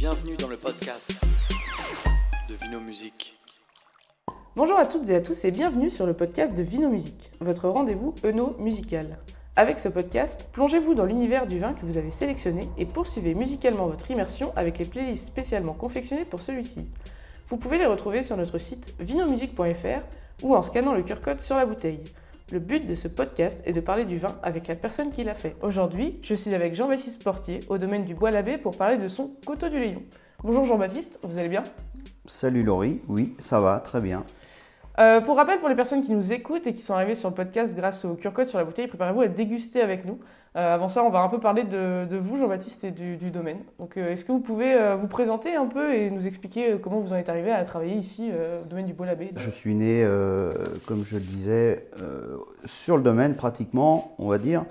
Bienvenue dans le podcast de Vino Musique. Bonjour à toutes et à tous et bienvenue sur le podcast de Vino Musique, votre rendez-vous eno musical. Avec ce podcast, plongez-vous dans l'univers du vin que vous avez sélectionné et poursuivez musicalement votre immersion avec les playlists spécialement confectionnées pour celui-ci. Vous pouvez les retrouver sur notre site vinomusique.fr ou en scannant le QR-code sur la bouteille. Le but de ce podcast est de parler du vin avec la personne qui l'a fait. Aujourd'hui, je suis avec Jean-Baptiste Portier au domaine du Bois-l'Abbé pour parler de son Coteau du Léon. Bonjour Jean-Baptiste, vous allez bien? Salut Laurie, oui, ça va, très bien. Euh, pour rappel, pour les personnes qui nous écoutent et qui sont arrivées sur le podcast grâce au QR code sur la bouteille, préparez-vous à déguster avec nous. Euh, avant ça, on va un peu parler de, vous, Jean-Baptiste, et du, domaine. Donc, euh, est-ce que vous pouvez vous présenter un peu et nous expliquer comment vous en êtes arrivé à travailler ici au domaine du Bois-l'Abbé Je suis né, comme je le disais, sur le domaine pratiquement, on va dire.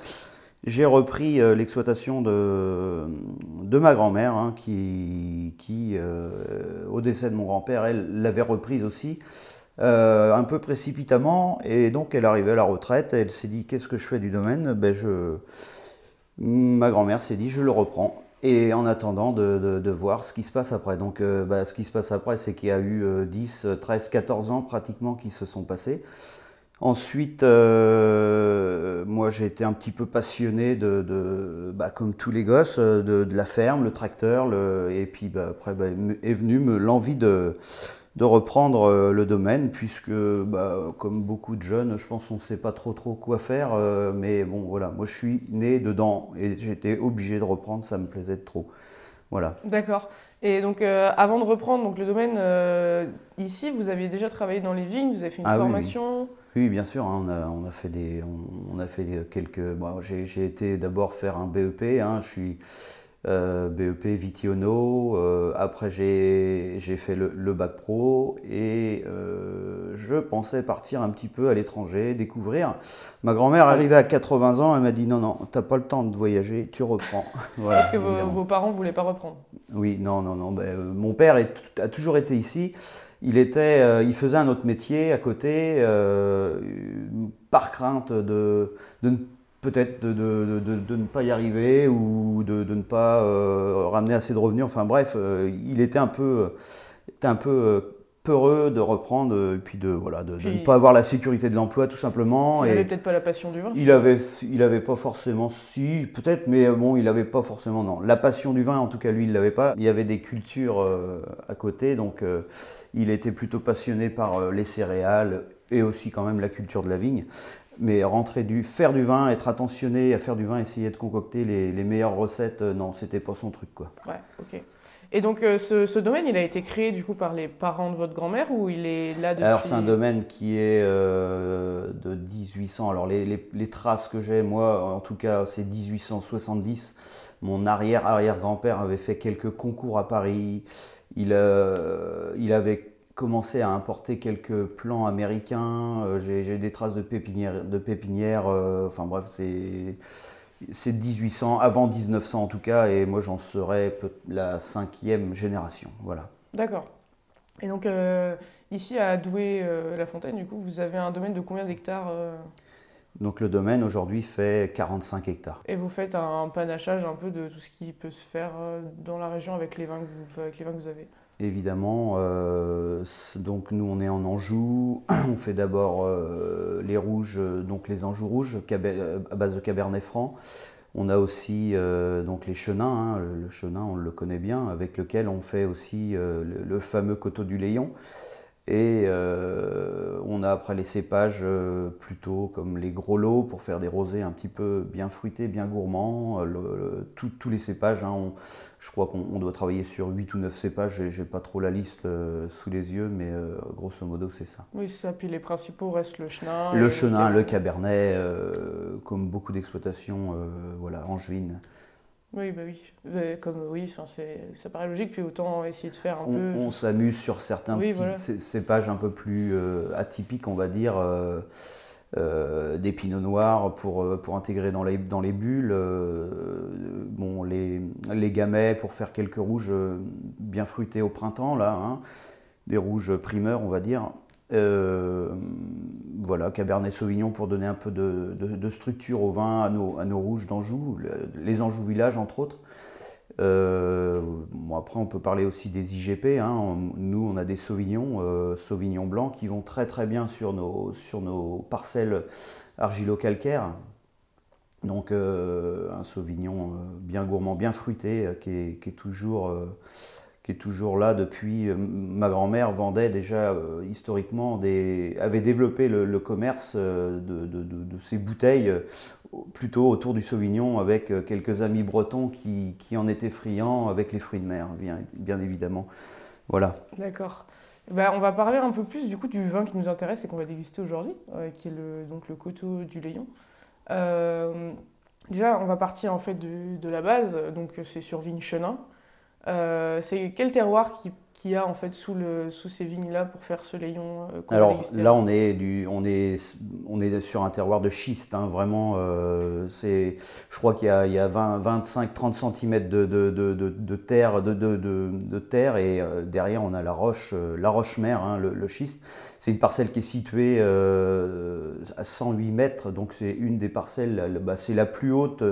J'ai repris l'exploitation de, ma grand-mère, hein, qui, au décès de mon grand-père, elle l'avait reprise aussi, euh, un peu précipitamment. Et donc, elle arrivait à la retraite, elle s'est dit Qu'est-ce que je fais du domaine? Ben, je... Ma grand-mère s'est dit Je le reprends. Et en attendant de, de- voir ce qui se passe après. Donc, euh, bah, ce qui se passe après, c'est qu'il y a eu euh, 10, 13, 14 ans pratiquement qui se sont passés. Ensuite, euh, moi j'ai été un petit peu passionné de, de- bah, comme tous les gosses, de, la ferme, le tracteur, et puis bah, après est venue l'envie de, de reprendre euh, le domaine, puisque bah, comme beaucoup de jeunes, je pense qu'on ne sait pas trop trop quoi faire, euh, mais bon voilà, moi je suis né dedans et j'étais obligé de reprendre, ça me plaisait trop. Voilà. D'accord. Et donc, euh, avant de reprendre donc, le domaine euh, ici, vous aviez déjà travaillé dans les vignes, vous avez fait une Ah oui, oui. formation. Oui, bien sûr, hein, on, a, on a fait des, on, on a fait quelques. bon, j'ai, été d'abord faire un BEP, hein, je suis BEP Vitiono. euh, après, j'ai, fait le, le bac pro et euh, je pensais partir un petit peu à l'étranger, découvrir. Ma grand-mère arrivée à 80 ans, elle m'a dit non, non, t'as pas le temps de voyager, tu reprends. Voilà, Parce que vos, vos parents ne voulaient pas reprendre. Oui, non, non, non. ben, euh, mon père est- a toujours été ici. Il, était, euh, il faisait un autre métier à côté, euh, par crainte de, de ne- peut-être de, de- de- de ne pas y arriver ou de, de ne pas euh, ramener assez de revenus. Enfin bref, euh, il était un peu, était un peu euh, peureux de reprendre et puis de, voilà, de, ne pas avoir la sécurité de l'emploi tout simplement. Et- n'avez peut-être pas la passion du vin. il avait, il avait pas forcément, si, peut-être, mais bon, il avait pas forcément, non. La passion du vin, en tout cas, lui, il l'avait pas. Il y avait des cultures à côté, donc il était plutôt passionné par les céréales et aussi quand même la culture de la vigne. Mais rentrer du, faire du vin, être attentionné à faire du vin, essayer de concocter les, les meilleures recettes, euh, non, c'était pas son truc, quoi. Ouais, ok. Et donc, euh, ce, ce domaine, il a été créé du coup par les parents de votre grand-mère ou il est là depuis Alors c'est un domaine qui est euh, de 1800. Alors les, les- les traces que j'ai, moi en tout cas, c'est 1870. Mon arrière-arrière-grand-père avait fait quelques concours à Paris. Il, euh, il avait commencé à importer quelques plants américains. Euh, J'ai des traces de pépinières. De pépinières euh, enfin bref, c'est... C'est 1800, avant 1900 en tout cas, et moi j'en serais la cinquième génération. Voilà. D'accord. Et donc, euh, ici à Douai-la-Fontaine, du coup, vous avez un domaine de combien d'hectares euh, Donc le domaine aujourd'hui fait 45 hectares. Et vous faites un panachage un peu de tout ce qui peut se faire dans la région avec les vins que vous, avec les vins que vous avez? Évidemment, euh, donc nous on est en Anjou, on fait d'abord euh, les rouges, euh, donc les Anjou rouges à base de Cabernet Franc. On a aussi donc les chenins, hein, le, chenin on le connaît bien, avec lequel on fait aussi le, le fameux coteau du Léon. Et euh, on a après les cépages euh, plutôt comme les gros lots pour faire des rosés un petit peu bien fruités, bien gourmands. Le- le- tout- tous les cépages, hein, on- je crois qu'on on doit travailler sur 8 ou 9 cépages, j'ai- pas trop la liste euh, sous les yeux, mais euh, grosso modo c'est ça. Oui, ça. Puis les principaux restent le chenin. Le chenin, le cabernet, comme beaucoup d'exploitations, voilà, angevines. Oui, bah oui. Comme oui, enfin, c'est- ça paraît logique. Puis autant essayer de faire un On, peu. on s'amuse sur certains Oui, petits voilà. un peu plus euh, atypiques, on va dire, euh, euh, des pinots noirs pour, pour intégrer dans les, dans les bulles, bon, les, les gamets pour faire quelques rouges bien fruités au printemps, là, hein, des rouges primeurs, on va dire. Euh, voilà, Cabernet Sauvignon pour donner un peu de, structure au vin, à nos, rouges d'Anjou, le- les Anjou Village entre autres. bon, après, on peut parler aussi des IGP. Hein. nous, on a des sauvignons, sauvignons blancs, qui vont très très bien sur nos, sur nos parcelles argilo-calcaires. Donc un sauvignon bien gourmand, bien fruité, qui est, toujours qui est toujours là depuis. Ma grand-mère vendait déjà historiquement, des, avait développé le, commerce de, de, ces bouteilles plutôt autour du Sauvignon avec euh, quelques amis bretons qui, en étaient friands avec les fruits de mer, bien, bien évidemment. Voilà. D'accord. Bah, on va parler un peu plus du coup du vin qui nous intéresse et qu'on va déguster aujourd'hui, euh, qui est le, donc le coteau du Léon. Euh, déjà, on va partir en fait de, de la base, donc c'est sur vigne Chenin. C'est quel terroir qui qu'il y a en fait sous, le, sous ces vignes-là pour faire ce layon euh, Alors là, on est, du, on, est, on est sur un terroir de schiste, hein, vraiment. Euh, c'est, je crois qu'il y a, il y a 25-30 cm de, de, de, de, terre, de, terre et euh, derrière on a la roche, la roche-mère, hein, le, schiste. C'est une parcelle qui est située à 108 mètres, donc c'est une des parcelles, bah, c'est la plus haute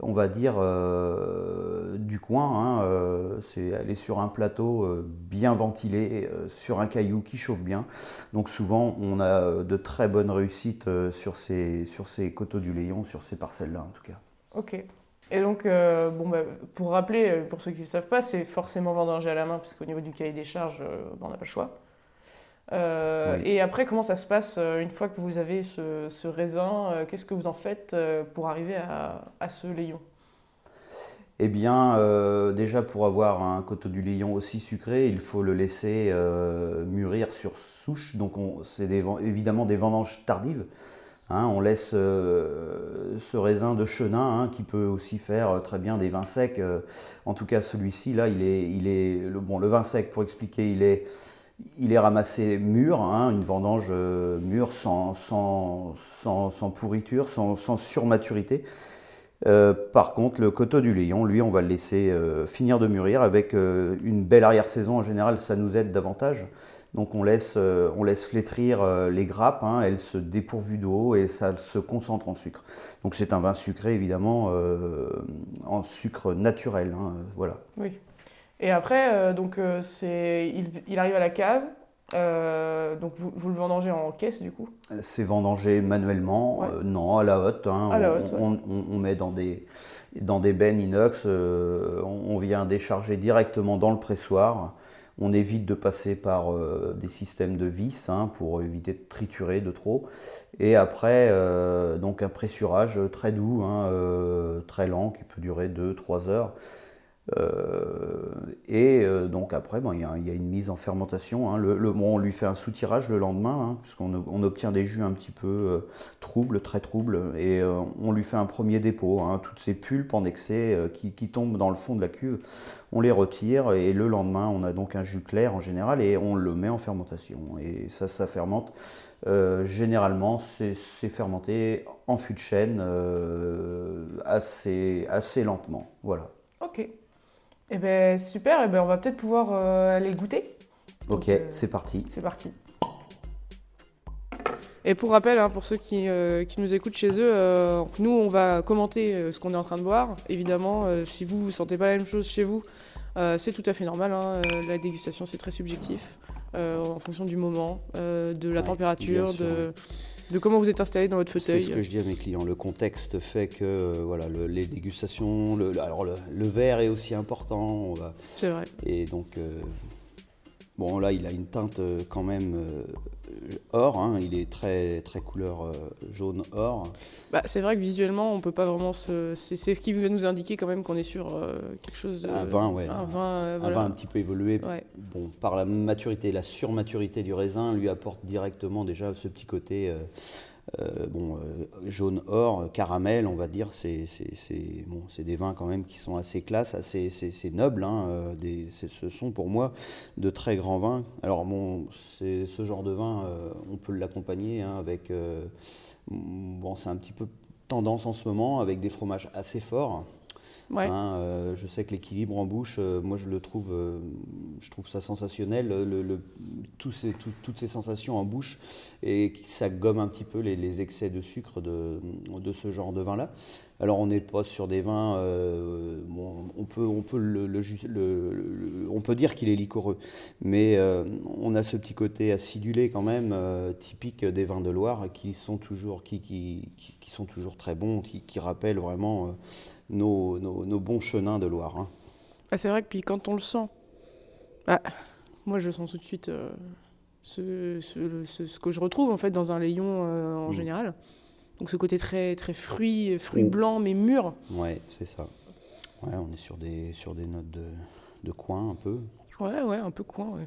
on va dire, euh, du coin. Hein, euh, c'est, est sur un plateau euh, bien ventilé, sur un caillou qui chauffe bien. Donc souvent, on a de très bonnes réussites sur, ces, coteaux du Léon, sur ces parcelles-là en tout cas. Ok. Et donc, bah, pour rappeler, pour ceux qui ne savent pas, c'est forcément vendangé à la main, parce qu'au niveau du cahier des charges, on n'a pas le choix. Et après, comment ça se passe une fois que vous avez ce, raisin Qu'est-ce que vous en faites pour arriver à, ce Léon eh bien, déjà pour avoir un coteau du Léon aussi sucré, il faut le laisser mûrir sur souche. Donc, c'est évidemment des vendanges tardives. Hein. on laisse ce raisin de chenin hein, qui peut aussi faire très bien des vins secs. en tout cas, celui-ci, là, il est, il est le, bon, le vin sec, pour expliquer, il est il est ramassé mûr, hein, une vendange euh, mûre sans, sans, sans, pourriture, sans, surmaturité. Euh, par contre, le coteau du Léon, lui, on va le laisser euh, finir de mûrir avec une belle arrière-saison. En général, ça nous aide davantage. Donc on laisse, on laisse flétrir les grappes, hein, elles se dépourvues d'eau et ça se concentre en sucre. Donc c'est un vin sucré évidemment en sucre naturel. Hein, voilà. Oui. Et après, euh, donc, euh, c'est, il, arrive à la cave. Euh, donc vous, vous, le vendangez en caisse du coup? C'est vendangé manuellement, non, à la hotte. Hein. on, on, met dans des, dans des bennes inox, on, vient décharger directement dans le pressoir. On évite de passer par des systèmes de vis hein, pour éviter de triturer de trop. Et après, donc un pressurage très doux, hein, très lent, qui peut durer 2-3 heures. Euh, et euh, donc après, il y, a une mise en fermentation. Hein. Le, on lui fait un soutirage le lendemain, hein, puisqu'on on obtient des jus un petit peu euh, troubles, très troubles, et on lui fait un premier dépôt. Hein. toutes ces pulpes en excès qui, tombent dans le fond de la cuve, on les retire, et le lendemain, on a donc un jus clair en général, et on le met en fermentation. Et ça, ça fermente. généralement, c'est fermenté en fût de chêne assez, assez lentement. Voilà. Ok. Eh ben super, eh ben, on va peut-être pouvoir euh, aller le goûter. Ok, euh, c'est parti. C'est parti. Et pour rappel, hein, pour ceux qui, euh, qui, nous écoutent chez eux, nous on va commenter ce qu'on est en train de boire. Évidemment, si vous ne sentez pas la même chose chez vous, c'est tout à fait normal. Hein. la dégustation c'est très subjectif en fonction du moment, de la température, de de comment vous êtes installé dans votre fauteuil. C'est ce que je dis à mes clients. Le contexte fait que euh, voilà, les dégustations, le, alors le, verre est aussi important. C'est vrai. Et donc, euh, bon là, il a une teinte euh, quand même or, hein. il est très, très couleur jaune or. Bah, c'est vrai que visuellement, on peut pas vraiment se. C'est ce qui va nous indiquer quand même qu'on est sur quelque chose de. Un vin, ouais. Un vin, un vin un petit peu évolué. Bon, par la maturité, la surmaturité du raisin lui apporte directement déjà ce petit côté. Bon, jaune or, caramel, on va dire, c'est bon, des vins quand même qui sont assez classe, assez c'est noble. Hein, des, ce sont pour moi de très grands vins. Alors bon, ce genre de vin, on peut l'accompagner hein, avec, bon, c'est un petit peu tendance en ce moment avec des fromages assez forts. Hein, euh, je sais que l'équilibre en bouche, euh, moi je le trouve, euh, je trouve ça sensationnel, toutes ces sensations en bouche, et ça gomme un petit peu les, excès de sucre de, de ce genre de vin-là. Alors on n'est pas sur des vins, euh, bon, on peut, on peut, le, on peut dire qu'il est liquoreux, mais euh, on a ce petit côté acidulé quand même, euh, typique des vins de Loire, qui sont toujours, qui, qui, qui- qui sont toujours très bons, qui, rappellent vraiment nos, nos- nos bons chenins de Loire. hein. Ah, c'est vrai que puis quand on le sent, bah, moi je sens tout de suite ce, ce- ce- ce que je retrouve en fait dans un layon en Mm. général. Donc ce côté très très fruit, fruits Mm. blancs mais mûrs. Ouais, c'est ça. Ouais, on est sur des, sur des notes de, de coin un peu. Ouais, ouais, un peu coin. ouais.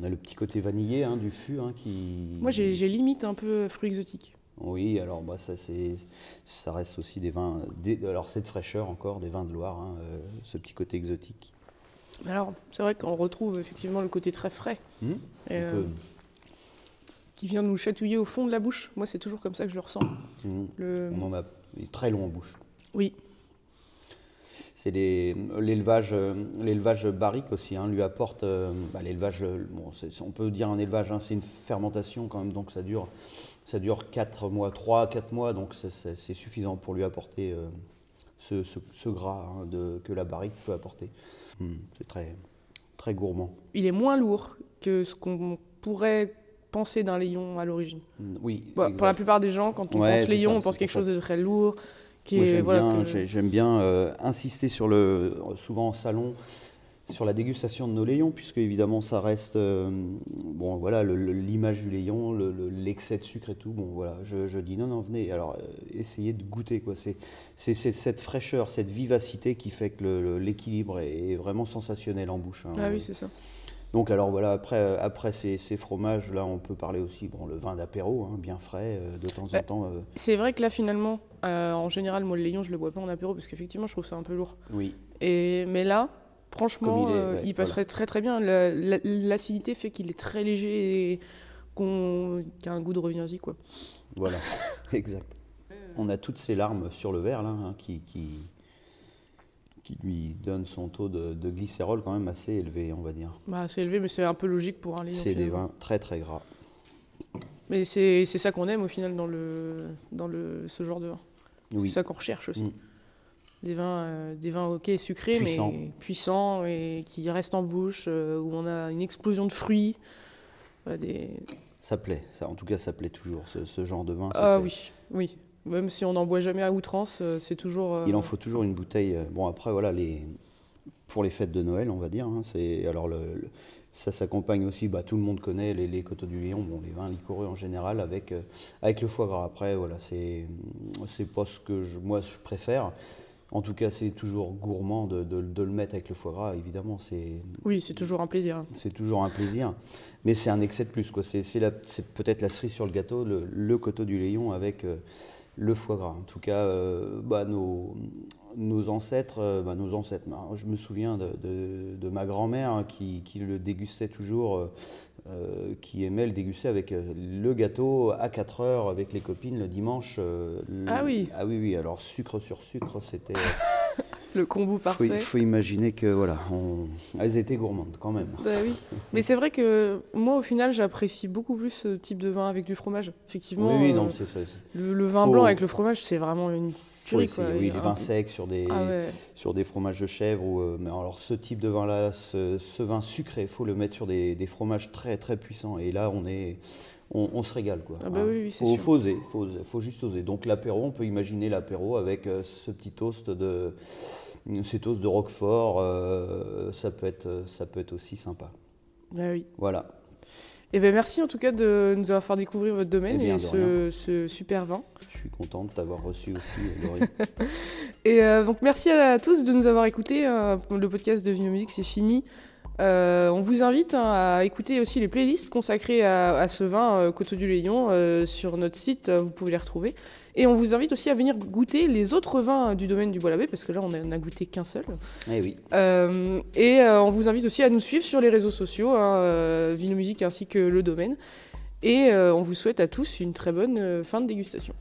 On a le petit côté vanillé hein, du fût hein, qui. Moi j'ai limite un peu fruits exotiques. Oui, alors bah, ça, c'est, ça reste aussi des vins. des- alors cette fraîcheur encore, des vins de Loire, hein, euh, ce petit côté exotique. Alors c'est vrai qu'on retrouve effectivement le côté très frais Hmm et, Un euh, peu. Qui vient nous chatouiller au fond de la bouche. Moi c'est toujours comme ça que je le ressens. Hmm. Le... On en a il est très long en bouche. Oui, C'est l'élevage, euh, l'élevage barrique aussi, hein, lui apporte euh, bah, l'élevage. euh, Bon, on peut dire un élevage, hein, c'est une fermentation quand même, donc ça dure, ça dure 4 mois, 3 4 mois, donc c'est- suffisant pour lui apporter euh, ce, ce- ce gras hein, de- que la barrique peut apporter. Hmm, c'est très, très gourmand. il est moins lourd que ce qu'on pourrait penser d'un layon à l'origine. Hmm, Oui. Bah, pour la plupart des gens, quand on Ouais, pense layon, ça, on pense quelque chose de très lourd, qui Moi, est j'aime voilà. bien, que- j'ai- j'aime bien, euh, insister sur le, souvent en salon, sur la dégustation de nos layons, puisque évidemment ça reste, euh, bon voilà, le- le- l'image du le- le- l'excès de sucre et tout. Bon voilà, je, je dis non, non, venez. Alors euh, essayez de goûter quoi. C'est, c'est, c'est cette fraîcheur, cette vivacité qui fait que l'équilibre est, est vraiment sensationnel en bouche. hein. Ah oui, c'est ça. Donc alors voilà, après, euh, après ces, ces fromages, là on peut parler aussi, bon, le vin d'apéro, hein, bien frais, euh, de temps en Bah, temps. euh, C'est vrai que là, finalement, euh, en général, moi, le layon, je le bois pas en apéro parce qu'effectivement, je trouve ça un peu lourd. oui, Et, mais là, franchement, il est, ouais, il passerait très très bien. La- la- L'acidité fait qu'il est très léger et qu'il a un goût de reviens-y, quoi. Voilà, exact. On a toutes ces larmes sur le verre là, hein, qui, qui, qui lui donnent son taux de, de glycérol quand même assez élevé, on va dire. Bah, c'est élevé, mais c'est un peu logique pour un layon. C'est des vins très très gras. Mais c'est c'est ça qu'on aime au final dans, le, dans le, ce genre de vin. Oui, C'est ça qu'on recherche aussi. Mm. Des vins, euh, des vins ok sucrés, mais puissants et qui restent en bouche, euh, où on a une explosion de fruits. Voilà, des... ça plaît. Ça, en tout cas, ça plaît toujours, ce, ce genre de vin. Ah oui, oui. Même si on n'en boit jamais à outrance, euh, c'est toujours. euh, Il en faut toujours une bouteille. euh, Bon, après, voilà, les, pour les fêtes de Noël, on va dire. hein, c'est, alors, le, le- ça s'accompagne aussi, bah, tout le monde connaît les, les coteaux du Lion, bon, les vins liquoreux en général, avec, euh, avec le foie gras. Après, voilà, c'est, c'est pas ce que je, moi je préfère. En tout cas, c'est toujours gourmand de, de- de le mettre avec le foie gras, évidemment. C'est, Oui, c'est toujours un plaisir. hein. c'est toujours un plaisir. Mais c'est un excès de plus. Quoi. C'est, c'est, la- c'est peut-être la cerise sur le gâteau, le, le coteau du Léon avec euh, le foie gras. En tout cas, euh, bah, nos, nos ancêtres, euh, bah, nos ancêtres, bah, je me souviens de, de- de ma grand-mère hein, qui, qui le dégustait toujours, euh, qui aimait le déguster avec le gâteau à 4 heures avec les copines le dimanche. euh, le- Ah oui. Ah oui, oui. Alors sucre sur sucre, c'était... euh, Le combo parfait. faut imaginer que voilà, on- elles étaient gourmandes quand même. Bah oui. Mais c'est vrai que moi, au final, j'apprécie beaucoup plus ce type de vin avec du fromage. Effectivement, oui, oui, euh, non, c'est ça. le, le vin Faut- blanc avec le fromage, c'est vraiment une tuerie. Quoi. oui, les un- vins secs sur des, Ah ouais. sur des fromages de chèvre. Ou, euh, mais alors, ce type de vin-là, ce, ce vin sucré, il faut le mettre sur des, des fromages très très puissants. Et là, on, est, on, on se régale. Quoi, Ah bah oui, oui, c'est faut, sûr. faut oser, faut, faut juste oser. Donc, l'apéro, on peut imaginer l'apéro avec euh, ce petit toast de, ces toasts de Roquefort. euh, ça, peut être, ça peut être aussi sympa. Bah oui. Voilà. Et ben merci en tout cas de nous avoir fait découvrir votre domaine Eh bien, et ce, ce super vin. Je suis content de t'avoir reçu aussi, Laurie. Et euh, donc merci à tous de nous avoir écoutés. euh, le podcast de Vino Musique, c'est fini. Euh, on vous invite hein, à écouter aussi les playlists consacrées à, à ce vin euh, Coteau du Léon euh, sur notre site. euh, vous pouvez les retrouver. Et on vous invite aussi à venir goûter les autres vins du domaine du Bois-l'Abbé parce que là on a- on a goûté qu'un seul. eh oui. Euh, et on vous invite aussi à nous suivre sur les réseaux sociaux, hein, Vino Musique ainsi que le domaine. Et on vous souhaite à tous une très bonne fin de dégustation.